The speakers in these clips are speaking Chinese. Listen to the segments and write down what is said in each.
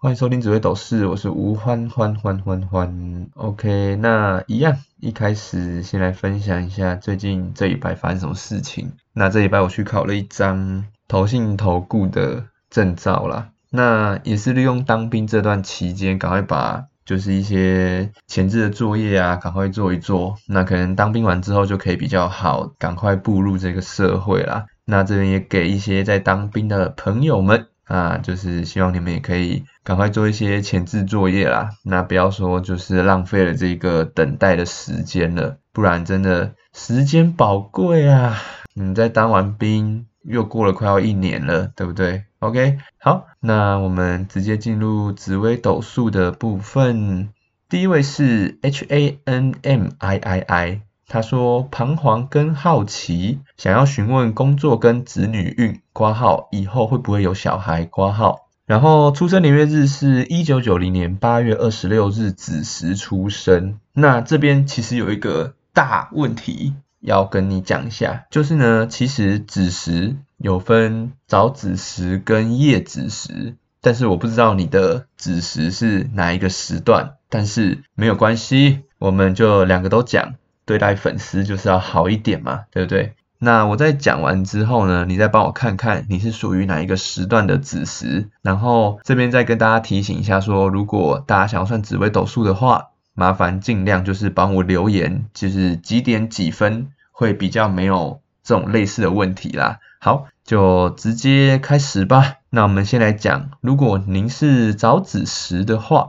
欢迎收听紫薇斗士，我是吴欢欢欢欢欢。OK，那一样，一开始先来分享一下最近这一拜发生什么事情。那这一拜我去考了一张投信投顾的证照啦，那也是利用当兵这段期间，赶快把就是一些前置的作业啊，赶快做一做。那可能当兵完之后就可以比较好，赶快步入这个社会啦。那这边也给一些在当兵的朋友们。啊，就是希望你们也可以赶快做一些前置作业啦。那不要说就是浪费了这个等待的时间了，不然真的时间宝贵啊。你在当完兵又过了快要一年了，对不对？OK，好，那我们直接进入紫微斗数的部分。第一位是 H A N M I I I。他说彷徨跟好奇，想要询问工作跟子女运挂号以后会不会有小孩挂号，然后出生年月日是一九九零年八月二十六日子时出生。那这边其实有一个大问题要跟你讲一下，就是呢，其实子时有分早子时跟夜子时，但是我不知道你的子时是哪一个时段，但是没有关系，我们就两个都讲。对待粉丝就是要好一点嘛，对不对？那我在讲完之后呢，你再帮我看看你是属于哪一个时段的子时，然后这边再跟大家提醒一下，说如果大家想要算紫微斗数的话，麻烦尽量就是帮我留言，就是几点几分会比较没有这种类似的问题啦。好，就直接开始吧。那我们先来讲，如果您是早子时的话。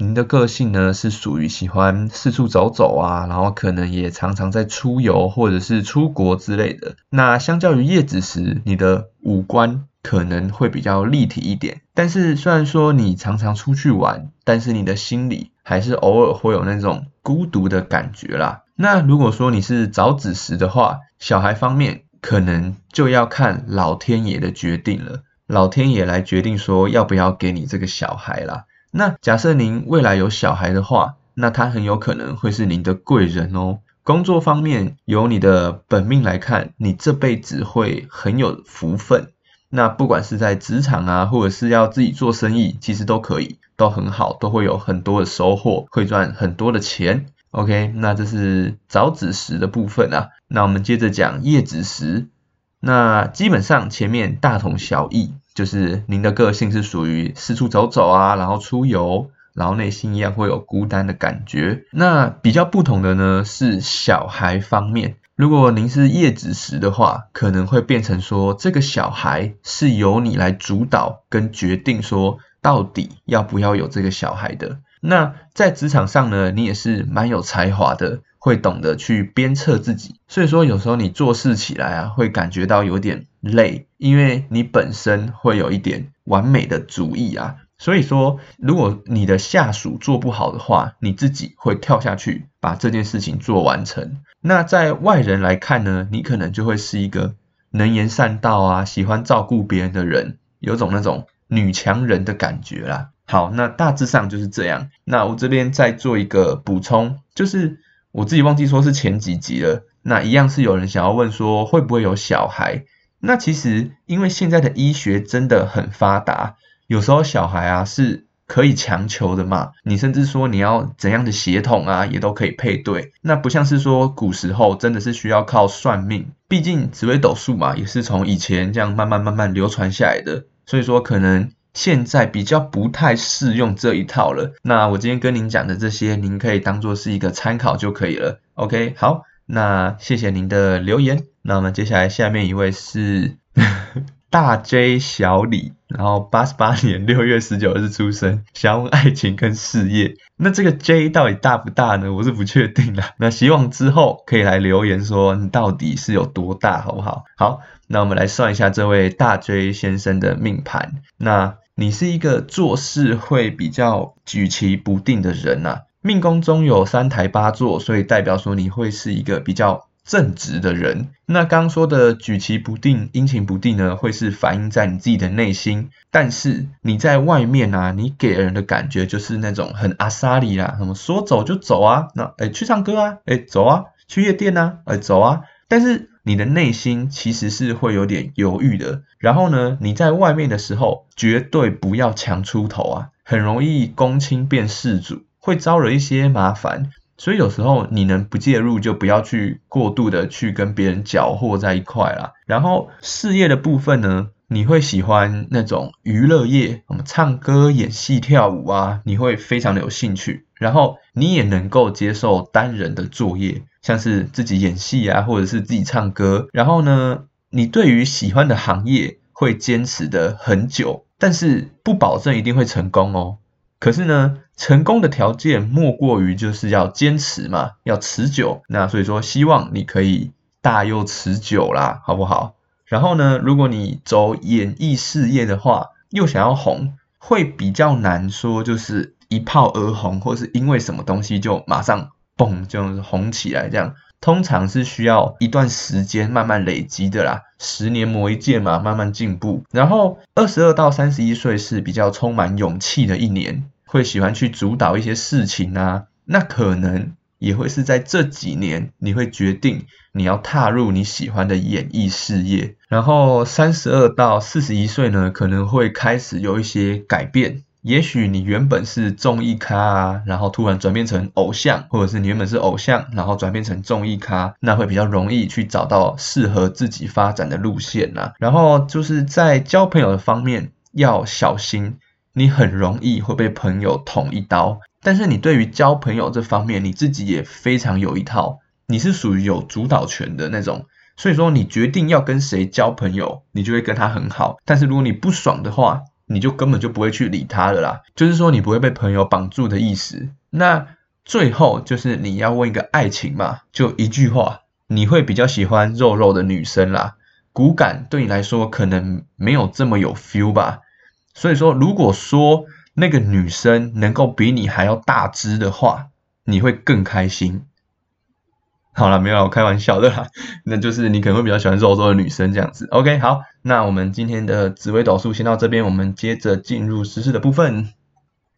您的个性呢是属于喜欢四处走走啊，然后可能也常常在出游或者是出国之类的。那相较于叶子时，你的五官可能会比较立体一点。但是虽然说你常常出去玩，但是你的心里还是偶尔会有那种孤独的感觉啦。那如果说你是早子时的话，小孩方面可能就要看老天爷的决定了，老天爷来决定说要不要给你这个小孩啦。那假设您未来有小孩的话，那他很有可能会是您的贵人哦。工作方面，由你的本命来看，你这辈子会很有福分。那不管是在职场啊，或者是要自己做生意，其实都可以，都很好，都会有很多的收获，会赚很多的钱。OK，那这是早子时的部分啊。那我们接着讲夜子时，那基本上前面大同小异。就是您的个性是属于四处走走啊，然后出游，然后内心一样会有孤单的感觉。那比较不同的呢是小孩方面，如果您是叶子时的话，可能会变成说这个小孩是由你来主导跟决定，说到底要不要有这个小孩的。那在职场上呢，你也是蛮有才华的。会懂得去鞭策自己，所以说有时候你做事起来啊，会感觉到有点累，因为你本身会有一点完美的主意啊。所以说，如果你的下属做不好的话，你自己会跳下去把这件事情做完成。那在外人来看呢，你可能就会是一个能言善道啊，喜欢照顾别人的人，有种那种女强人的感觉啦。好，那大致上就是这样。那我这边再做一个补充，就是。我自己忘记说是前几集了，那一样是有人想要问说会不会有小孩？那其实因为现在的医学真的很发达，有时候小孩啊是可以强求的嘛，你甚至说你要怎样的血统啊也都可以配对，那不像是说古时候真的是需要靠算命，毕竟紫微斗数嘛也是从以前这样慢慢慢慢流传下来的，所以说可能。现在比较不太适用这一套了。那我今天跟您讲的这些，您可以当做是一个参考就可以了。OK，好，那谢谢您的留言。那我们接下来下面一位是 大 J 小李，然后八十八年六月十九日出生，想问爱情跟事业。那这个 J 到底大不大呢？我是不确定的。那希望之后可以来留言说你到底是有多大，好不好？好，那我们来算一下这位大 J 先生的命盘。那你是一个做事会比较举棋不定的人呐，命宫中有三台八座，所以代表说你会是一个比较正直的人。那刚说的举棋不定、阴晴不定呢，会是反映在你自己的内心，但是你在外面啊，你给人的感觉就是那种很阿萨里啦，什么说走就走啊，那哎去唱歌啊，哎走啊，去夜店啊，哎走啊，但是。你的内心其实是会有点犹豫的。然后呢，你在外面的时候，绝对不要强出头啊，很容易公亲变世主，会招惹一些麻烦。所以有时候你能不介入，就不要去过度的去跟别人搅和在一块啦。然后事业的部分呢，你会喜欢那种娱乐业，我们唱歌、演戏、跳舞啊，你会非常的有兴趣。然后你也能够接受单人的作业，像是自己演戏啊，或者是自己唱歌。然后呢，你对于喜欢的行业会坚持的很久，但是不保证一定会成功哦。可是呢，成功的条件莫过于就是要坚持嘛，要持久。那所以说，希望你可以大又持久啦，好不好？然后呢，如果你走演艺事业的话，又想要红，会比较难说，就是一炮而红，或是因为什么东西就马上嘣就红起来这样。通常是需要一段时间慢慢累积的啦，十年磨一剑嘛，慢慢进步。然后二十二到三十一岁是比较充满勇气的一年，会喜欢去主导一些事情啊。那可能也会是在这几年，你会决定你要踏入你喜欢的演艺事业。然后三十二到四十一岁呢，可能会开始有一些改变。也许你原本是综艺咖，然后突然转变成偶像，或者是你原本是偶像，然后转变成综艺咖，那会比较容易去找到适合自己发展的路线呐。然后就是在交朋友的方面要小心，你很容易会被朋友捅一刀。但是你对于交朋友这方面，你自己也非常有一套，你是属于有主导权的那种。所以说你决定要跟谁交朋友，你就会跟他很好。但是如果你不爽的话，你就根本就不会去理他了啦，就是说你不会被朋友绑住的意思。那最后就是你要问一个爱情嘛，就一句话，你会比较喜欢肉肉的女生啦，骨感对你来说可能没有这么有 feel 吧。所以说，如果说那个女生能够比你还要大只的话，你会更开心。好了，没有，开玩笑的啦。那就是你可能会比较喜欢肉肉的女生这样子。OK，好，那我们今天的紫微斗数先到这边，我们接着进入实事的部分。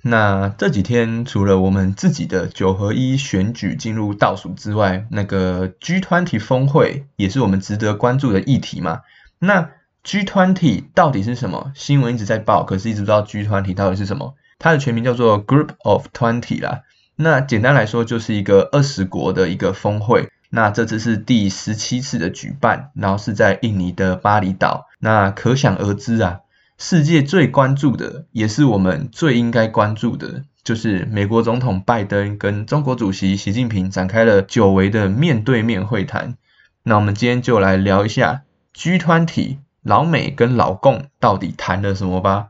那这几天除了我们自己的九合一选举进入倒数之外，那个 G20 峰会也是我们值得关注的议题嘛。那 G20 到底是什么？新闻一直在报，可是一直不知道 G20 到底是什么。它的全名叫做 Group of Twenty 啦。那简单来说，就是一个二十国的一个峰会。那这次是第十七次的举办，然后是在印尼的巴厘岛。那可想而知啊，世界最关注的，也是我们最应该关注的，就是美国总统拜登跟中国主席习近平展开了久违的面对面会谈。那我们今天就来聊一下 G20 老美跟老共到底谈了什么吧。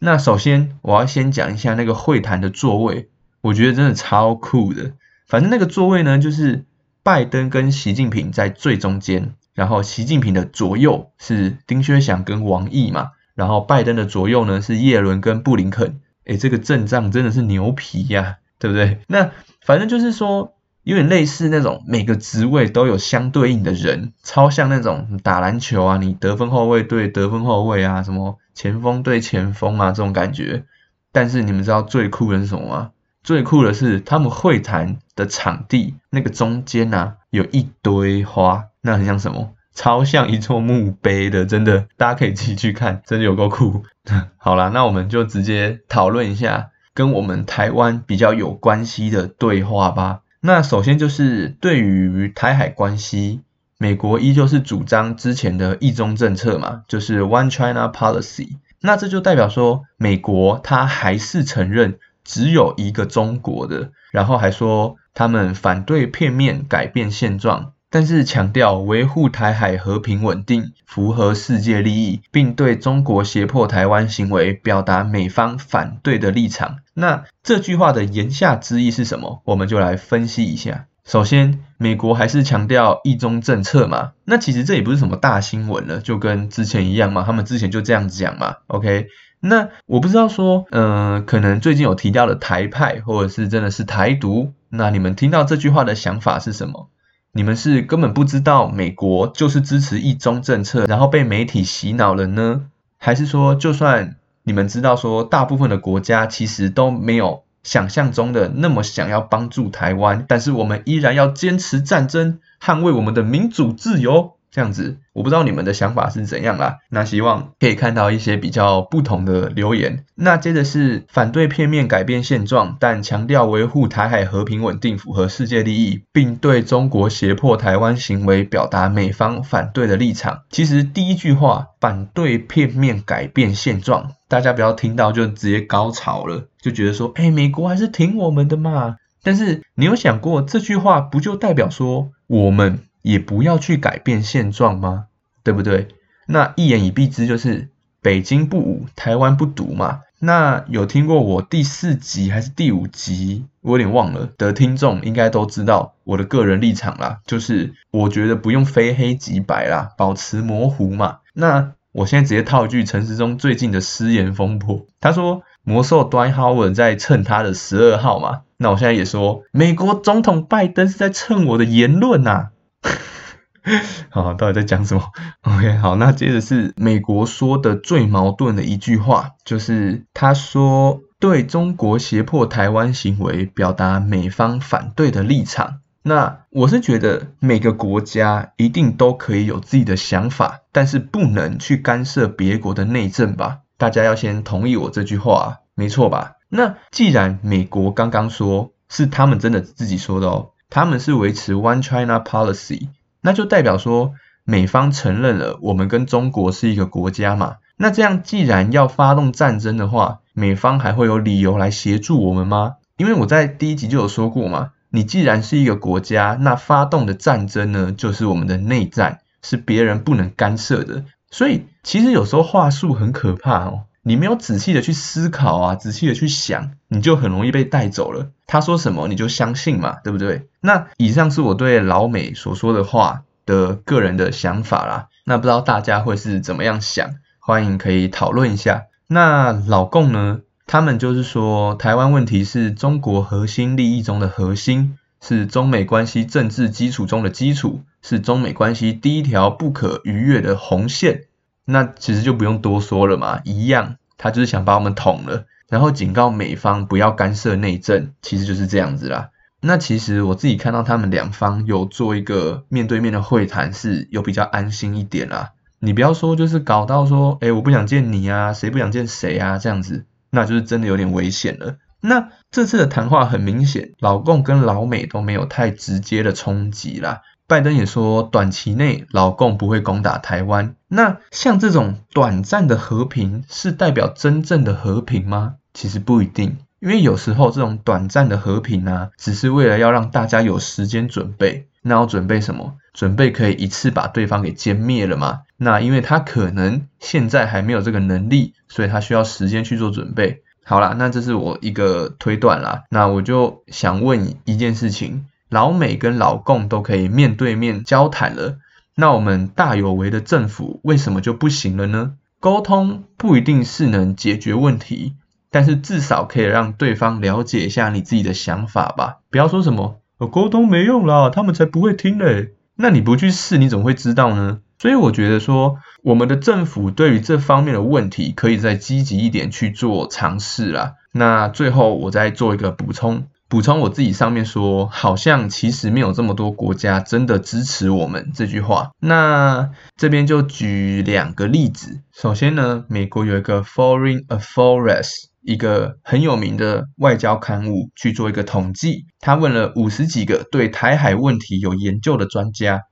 那首先我要先讲一下那个会谈的座位。我觉得真的超酷的，反正那个座位呢，就是拜登跟习近平在最中间，然后习近平的左右是丁薛祥跟王毅嘛，然后拜登的左右呢是叶伦跟布林肯，诶，这个阵仗真的是牛皮呀，对不对？那反正就是说，有点类似那种每个职位都有相对应的人，超像那种打篮球啊，你得分后卫对得分后卫啊，什么前锋对前锋啊这种感觉。但是你们知道最酷的是什么吗？最酷的是，他们会谈的场地那个中间呐，有一堆花，那很像什么？超像一座墓碑的，真的，大家可以自己去看，真的有够酷。好啦，那我们就直接讨论一下跟我们台湾比较有关系的对话吧。那首先就是对于台海关系，美国依旧是主张之前的一中政策嘛，就是 One China Policy。那这就代表说，美国它还是承认。只有一个中国的，然后还说他们反对片面改变现状，但是强调维护台海和平稳定，符合世界利益，并对中国胁迫台湾行为表达美方反对的立场。那这句话的言下之意是什么？我们就来分析一下。首先，美国还是强调一中政策嘛，那其实这也不是什么大新闻了，就跟之前一样嘛，他们之前就这样讲嘛。OK。那我不知道说，嗯，可能最近有提到的台派，或者是真的是台独，那你们听到这句话的想法是什么？你们是根本不知道美国就是支持一中政策，然后被媒体洗脑了呢？还是说，就算你们知道说，大部分的国家其实都没有想象中的那么想要帮助台湾，但是我们依然要坚持战争，捍卫我们的民主自由？这样子，我不知道你们的想法是怎样啦。那希望可以看到一些比较不同的留言。那接着是反对片面改变现状，但强调维护台海和平稳定，符合世界利益，并对中国胁迫台湾行为表达美方反对的立场。其实第一句话反对片面改变现状，大家不要听到就直接高潮了，就觉得说，哎，美国还是挺我们的嘛。但是你有想过，这句话不就代表说我们也不要去改变现状吗？对不对？那一言以蔽之就是北京不武，台湾不独嘛。那有听过我第四集还是第五集，我有点忘了的听众应该都知道我的个人立场啦，就是我觉得不用非黑即白啦，保持模糊嘛。那我现在直接套句陈时中最近的失言风波，他说魔兽 d w i Howard 在蹭他的十二号嘛。那我现在也说，美国总统拜登是在蹭我的言论呐。好，到底在讲什么？OK，好，那接着是美国说的最矛盾的一句话，就是他说对中国胁迫台湾行为表达美方反对的立场。那我是觉得每个国家一定都可以有自己的想法，但是不能去干涉别国的内政吧？大家要先同意我这句话，没错吧？那既然美国刚刚说是他们真的自己说的哦，他们是维持 One China Policy，那就代表说美方承认了我们跟中国是一个国家嘛？那这样既然要发动战争的话，美方还会有理由来协助我们吗？因为我在第一集就有说过嘛，你既然是一个国家，那发动的战争呢，就是我们的内战，是别人不能干涉的。所以其实有时候话术很可怕哦。你没有仔细的去思考啊，仔细的去想，你就很容易被带走了。他说什么你就相信嘛，对不对？那以上是我对老美所说的话的个人的想法啦。那不知道大家会是怎么样想？欢迎可以讨论一下。那老共呢？他们就是说，台湾问题是中国核心利益中的核心，是中美关系政治基础中的基础，是中美关系第一条不可逾越的红线。那其实就不用多说了嘛，一样，他就是想把我们捅了，然后警告美方不要干涉内政，其实就是这样子啦。那其实我自己看到他们两方有做一个面对面的会谈，是有比较安心一点啦。你不要说就是搞到说，哎，我不想见你啊，谁不想见谁啊，这样子，那就是真的有点危险了。那这次的谈话很明显，老共跟老美都没有太直接的冲击啦。拜登也说，短期内老共不会攻打台湾。那像这种短暂的和平，是代表真正的和平吗？其实不一定，因为有时候这种短暂的和平呢，只是为了要让大家有时间准备。那要准备什么？准备可以一次把对方给歼灭了吗？那因为他可能现在还没有这个能力，所以他需要时间去做准备。好啦，那这是我一个推断啦。那我就想问一件事情。老美跟老共都可以面对面交谈了，那我们大有为的政府为什么就不行了呢？沟通不一定是能解决问题，但是至少可以让对方了解一下你自己的想法吧。不要说什么沟通没用啦，他们才不会听嘞。那你不去试，你怎么会知道呢？所以我觉得说，我们的政府对于这方面的问题，可以再积极一点去做尝试啦。那最后我再做一个补充。补充我自己上面说，好像其实没有这么多国家真的支持我们这句话。那这边就举两个例子。首先呢，美国有一个 Foreign Affairs，一个很有名的外交刊物，去做一个统计。他问了五十几个对台海问题有研究的专家，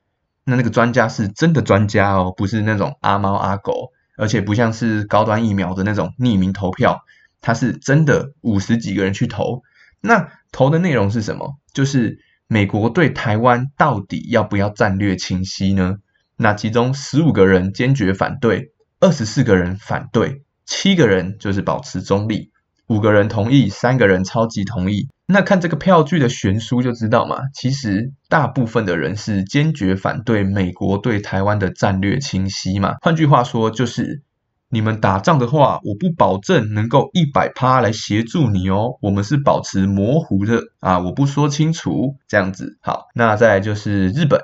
那那个专家是真的专家哦，不是那种阿猫阿狗，而且不像是高端疫苗的那种匿名投票，他是真的五十几个人去投。那投的内容是什么？就是美国对台湾到底要不要战略清晰呢？那其中十五个人坚决反对，二十四个人反对，七个人就是保持中立，五个人同意，三个人超级同意。那看这个票据的悬殊就知道嘛，其实大部分的人是坚决反对美国对台湾的战略清晰嘛。换句话说，就是。你们打仗的话，我不保证能够一百趴来协助你哦。我们是保持模糊的啊，我不说清楚这样子。好，那再来就是日本，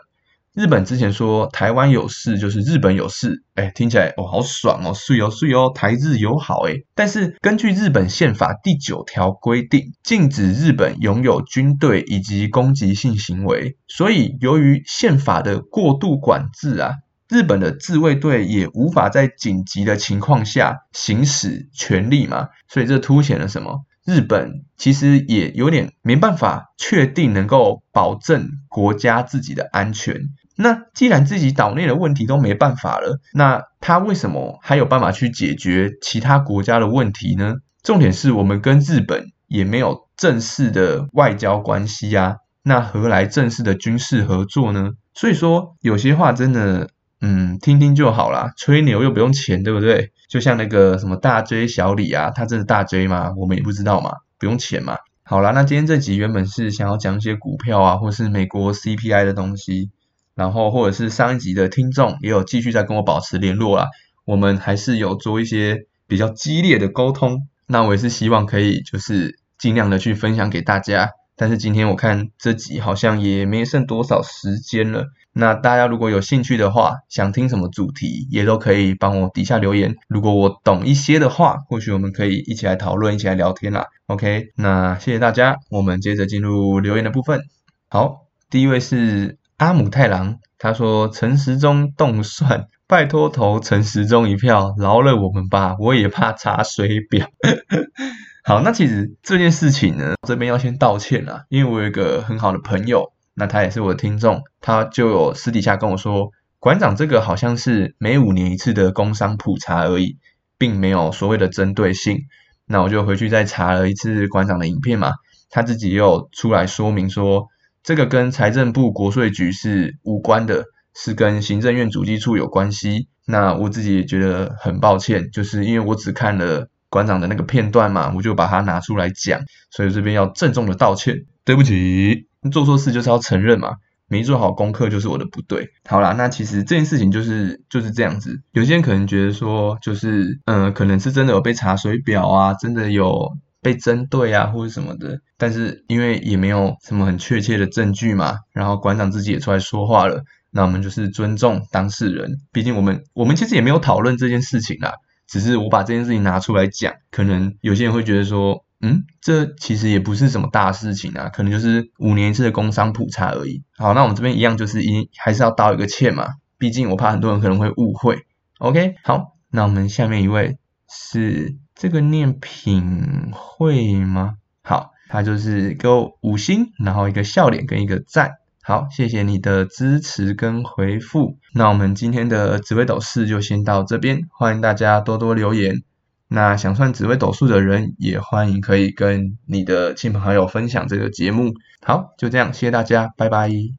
日本之前说台湾有事就是日本有事，哎，听起来哦好爽哦，睡哦睡哦，台日友好哎。但是根据日本宪法第九条规定，禁止日本拥有军队以及攻击性行为，所以由于宪法的过度管制啊。日本的自卫队也无法在紧急的情况下行使权力嘛，所以这凸显了什么？日本其实也有点没办法确定能够保证国家自己的安全。那既然自己岛内的问题都没办法了，那他为什么还有办法去解决其他国家的问题呢？重点是我们跟日本也没有正式的外交关系啊，那何来正式的军事合作呢？所以说有些话真的，嗯，听听就好啦，吹牛又不用钱，对不对？就像那个什么大 J 小李啊，他真的大 J 吗？我们也不知道嘛，不用钱嘛。好啦，那今天这集原本是想要讲一些股票啊，或是美国 CPI 的东西。然后或者是上一集的听众也有继续在跟我保持联络啦，我们还是有做一些比较激烈的沟通。那我也是希望可以就是尽量的去分享给大家。但是今天我看这集好像也没剩多少时间了。那大家如果有兴趣的话，想听什么主题也都可以帮我底下留言。如果我懂一些的话，或许我们可以一起来讨论，一起来聊天啦。OK，那谢谢大家，我们接着进入留言的部分。好，第一位是。阿姆太郎他说：“陈时中动算，拜托投陈时中一票，饶了我们吧！我也怕查水表。”好，那其实这件事情呢，这边要先道歉啦，因为我有一个很好的朋友，那他也是我的听众，他就有私底下跟我说，馆长这个好像是每五年一次的工商普查而已，并没有所谓的针对性。那我就回去再查了一次馆长的影片嘛，他自己也有出来说明说。这个跟财政部国税局是无关的，是跟行政院主计处有关系。那我自己也觉得很抱歉，就是因为我只看了馆长的那个片段嘛，我就把它拿出来讲，所以这边要郑重的道歉，对不起，做错事就是要承认嘛，没做好功课就是我的不对。好啦，那其实这件事情就是就是这样子，有些人可能觉得说，就是嗯，可能是真的有被查水表啊，真的有。被针对啊，或者什么的，但是因为也没有什么很确切的证据嘛，然后馆长自己也出来说话了，那我们就是尊重当事人，毕竟我们我们其实也没有讨论这件事情啦，只是我把这件事情拿出来讲，可能有些人会觉得说，嗯，这其实也不是什么大事情啊，可能就是五年一次的工商普查而已。好，那我们这边一样就是一还是要道一个歉嘛，毕竟我怕很多人可能会误会。OK，好，那我们下面一位是。这个念品会吗？好，他就是给我五星，然后一个笑脸跟一个赞。好，谢谢你的支持跟回复。那我们今天的紫微斗数就先到这边，欢迎大家多多留言。那想算紫微斗数的人也欢迎可以跟你的亲朋好友分享这个节目。好，就这样，谢谢大家，拜拜。